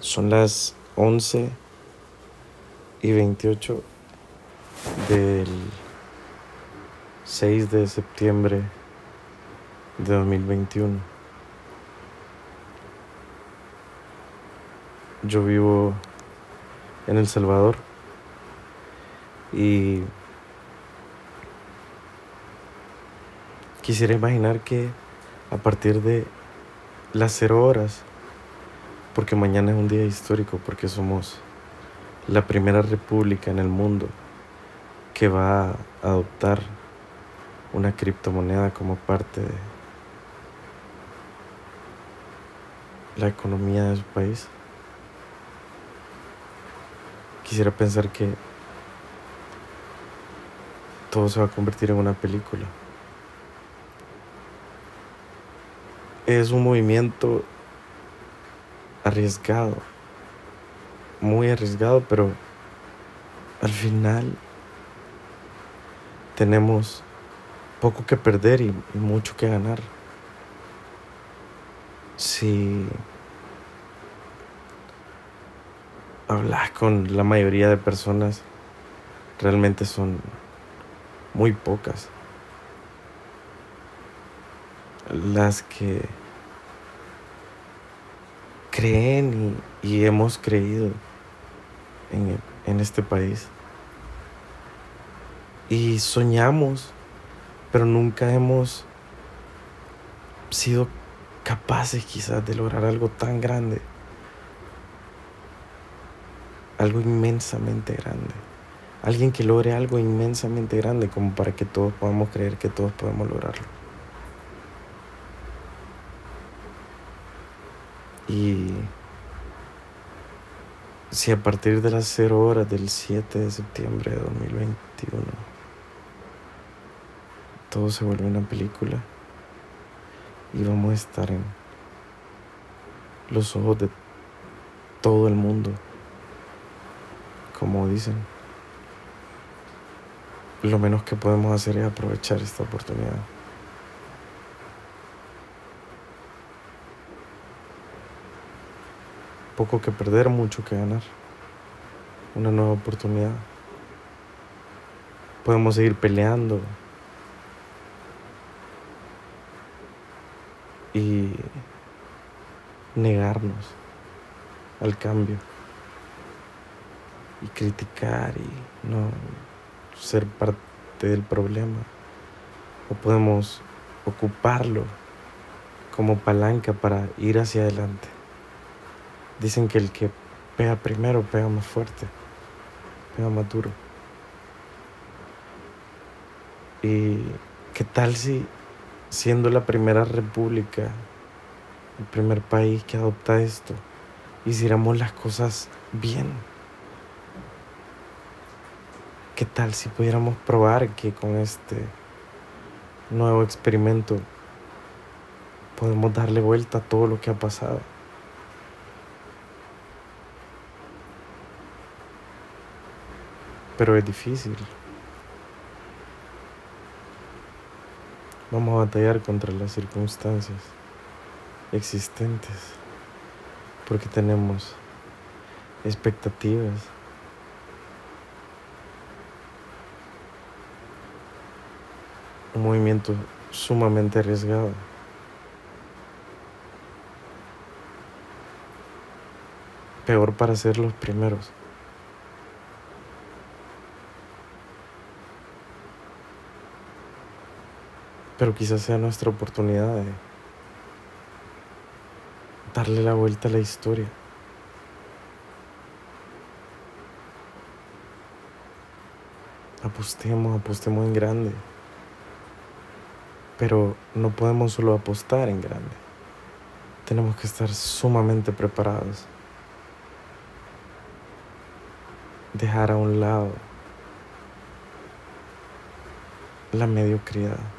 Son las 11 y 28 del 6 de septiembre de 2021. Yo vivo en El Salvador y quisiera imaginar que a partir de las cero horas porque mañana es un día histórico, porque somos la primera república en el mundo que va a adoptar una criptomoneda como parte de la economía de su país. Quisiera pensar que todo se va a convertir en una película. Es un movimiento arriesgado, muy arriesgado, pero al final tenemos poco que perder y, mucho que ganar. Si hablas con la mayoría de personas, realmente son muy pocas las que creen y, hemos creído en, en este país. Y soñamos, pero nunca hemos sido capaces quizás de lograr algo tan grande. Algo inmensamente grande. Alguien que logre algo inmensamente grande como para que todos podamos creer que todos podemos lograrlo. Y si a partir de las 0 horas del 7 de septiembre de 2021 todo se vuelve una película y vamos a estar en los ojos de todo el mundo, como dicen, lo menos que podemos hacer es aprovechar esta oportunidad. Poco que perder, mucho que ganar. Una nueva oportunidad. Podemos seguir peleando. Y negarnos al cambio. Y criticar y no ser parte del problema. O podemos ocuparlo como palanca para ir hacia adelante. Dicen que el que pega primero pega más fuerte, pega más duro. ¿Y qué tal si, siendo la primera república, el primer país que adopta esto, hiciéramos las cosas bien? ¿Qué tal si pudiéramos probar que con este nuevo experimento podemos darle vuelta a todo lo que ha pasado? Pero es difícil. Vamos a batallar contra las circunstancias existentes porque tenemos expectativas. Un movimiento sumamente arriesgado. Peor para ser los primeros. Pero quizás sea nuestra oportunidad de darle la vuelta a la historia. Apostemos, apostemos en grande. Pero no podemos solo apostar en grande. Tenemos que estar sumamente preparados. Dejar a un lado la mediocridad.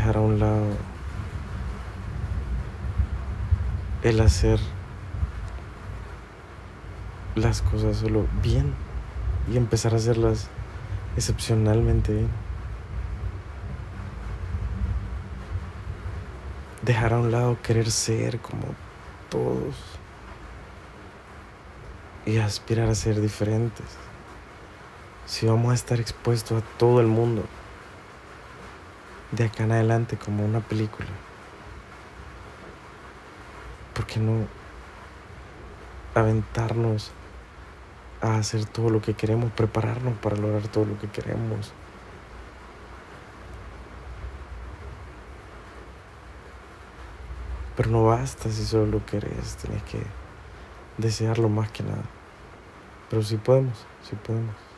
Dejar a un lado el hacer las cosas solo bien y empezar a hacerlas excepcionalmente bien. dejar a un lado querer ser como todos y aspirar a ser diferentes. Si vamos a estar expuestos a todo el mundo de acá en adelante como una película, ¿por qué no aventarnos a hacer todo lo que queremos, prepararnos para lograr todo lo que queremos? Pero no basta si solo lo querés, tienes que desearlo más que nada. Pero sí podemos, sí podemos.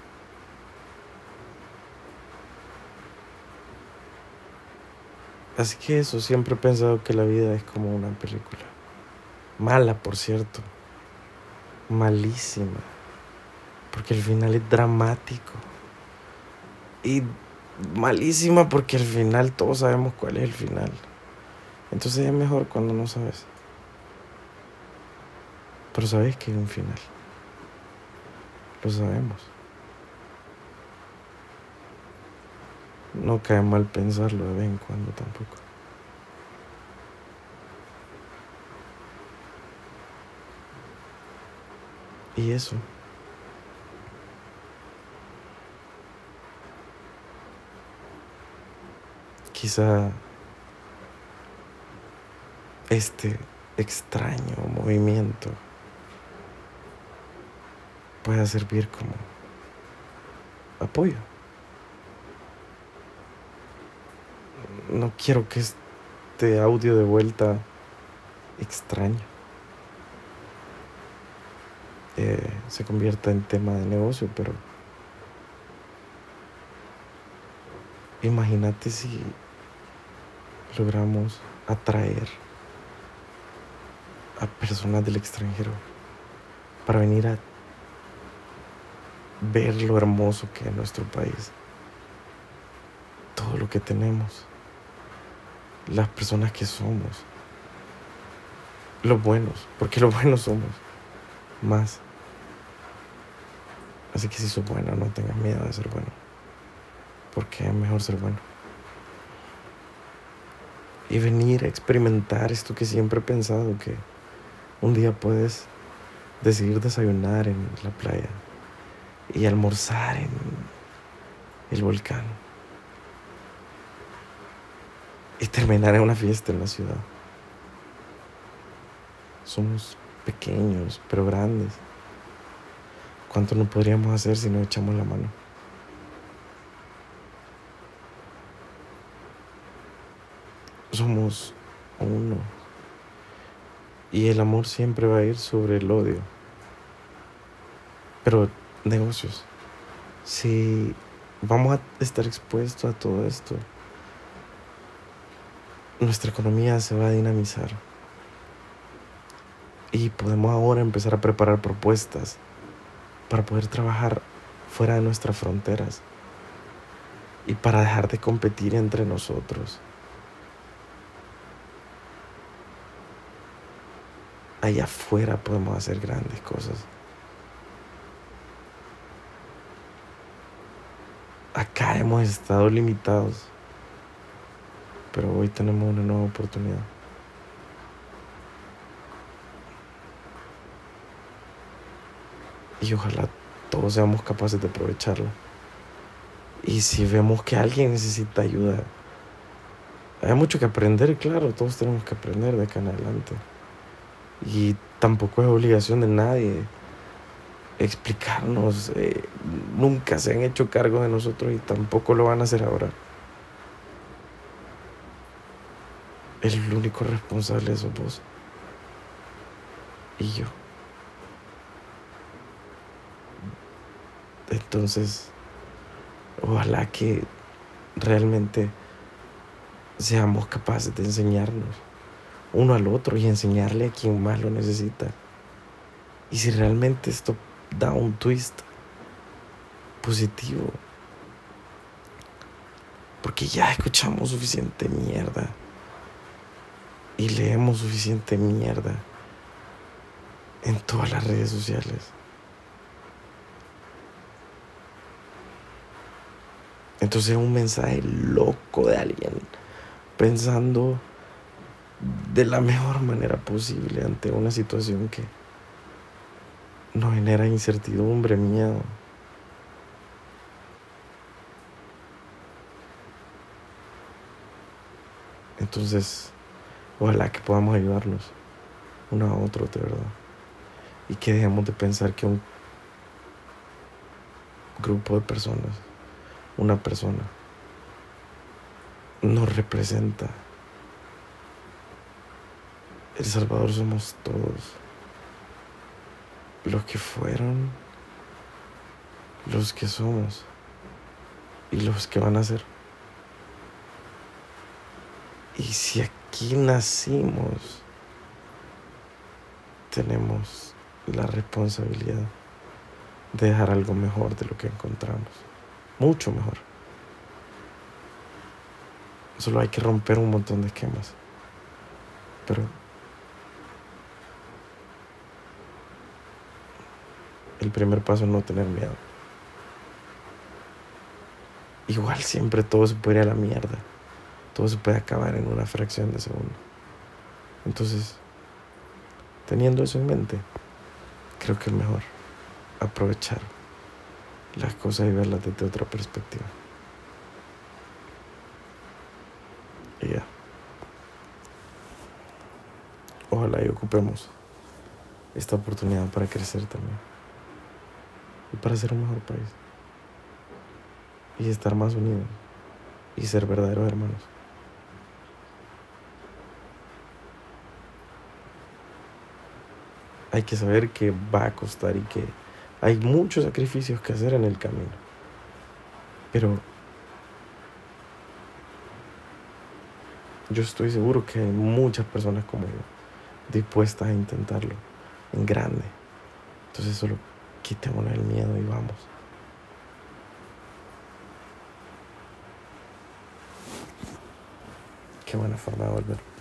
Así que eso, siempre he pensado que la vida es como una película. Mala, por cierto. Malísima. Porque el final es dramático. Y malísima porque al final todos sabemos cuál es el final. Entonces es mejor cuando no sabes. Pero sabes que hay un final. Lo sabemos. No cae mal pensarlo de vez en cuando tampoco. Y eso. Quizá este extraño movimiento pueda servir como apoyo. No quiero que este audio de vuelta extraño. Eh, se convierta en tema de negocio, pero imagínate si logramos atraer a personas del extranjero para venir a ver lo hermoso que es nuestro país, todo lo que tenemos, las personas que somos, los buenos, porque los buenos somos más. Así que si sos bueno, no tengas miedo de ser bueno, porque es mejor ser bueno. Y venir a experimentar esto que siempre he pensado que un día puedes decidir desayunar en la playa y almorzar en el volcán y terminar en una fiesta en la ciudad. Somos pequeños, pero grandes. ¿Cuánto no podríamos hacer si no echamos la mano? Somos uno. Y el amor siempre va a ir sobre el odio. Pero negocios, si vamos a estar expuestos a todo esto, nuestra economía se va a dinamizar. Y podemos ahora empezar a preparar propuestas para poder trabajar fuera de nuestras fronteras y para dejar de competir entre nosotros. allá afuera podemos hacer grandes cosas. Acá hemos estado limitados, pero hoy tenemos una nueva oportunidad. Y ojalá todos seamos capaces de aprovecharla. Y si vemos que alguien necesita ayuda, hay mucho que aprender, claro, todos tenemos que aprender de acá en adelante. Y tampoco es obligación de nadie explicarnos. Eh, nunca se han hecho cargo de nosotros y tampoco lo van a hacer ahora. El único responsable es vos. Y yo. Entonces, ojalá que realmente seamos capaces de enseñarnos uno al otro y enseñarle a quien más lo necesita. Y si realmente esto da un twist positivo, porque ya escuchamos suficiente mierda y leemos suficiente mierda en todas las redes sociales. Entonces un mensaje loco de alguien pensando de la mejor manera posible ante una situación que nos genera incertidumbre, miedo. Entonces, ojalá que podamos ayudarnos uno a otro, de verdad. Y que dejemos de pensar que un grupo de personas, una persona, nos representa. El Salvador somos todos. Los que fueron, los que somos y los que van a ser. Y si aquí nacimos, tenemos la responsabilidad de dejar algo mejor de lo que encontramos. Mucho mejor. Solo hay que romper un montón de esquemas. Pero el primer paso es no tener miedo. Igual siempre todo se puede ir a la mierda. Todo se puede acabar en una fracción de segundo. Entonces, teniendo eso en mente, creo que es mejor aprovechar las cosas y verlas desde otra perspectiva. Y ya. Ojalá y ocupemos esta oportunidad para crecer también. Y para ser un mejor país. Y estar más unidos. Y ser verdaderos hermanos. Hay que saber que va a costar y que hay muchos sacrificios que hacer en el camino. Pero yo estoy seguro que hay muchas personas como yo dispuestas a intentarlo en grande. Entonces solo quitémonos el miedo y vamos. Qué buena forma de volver.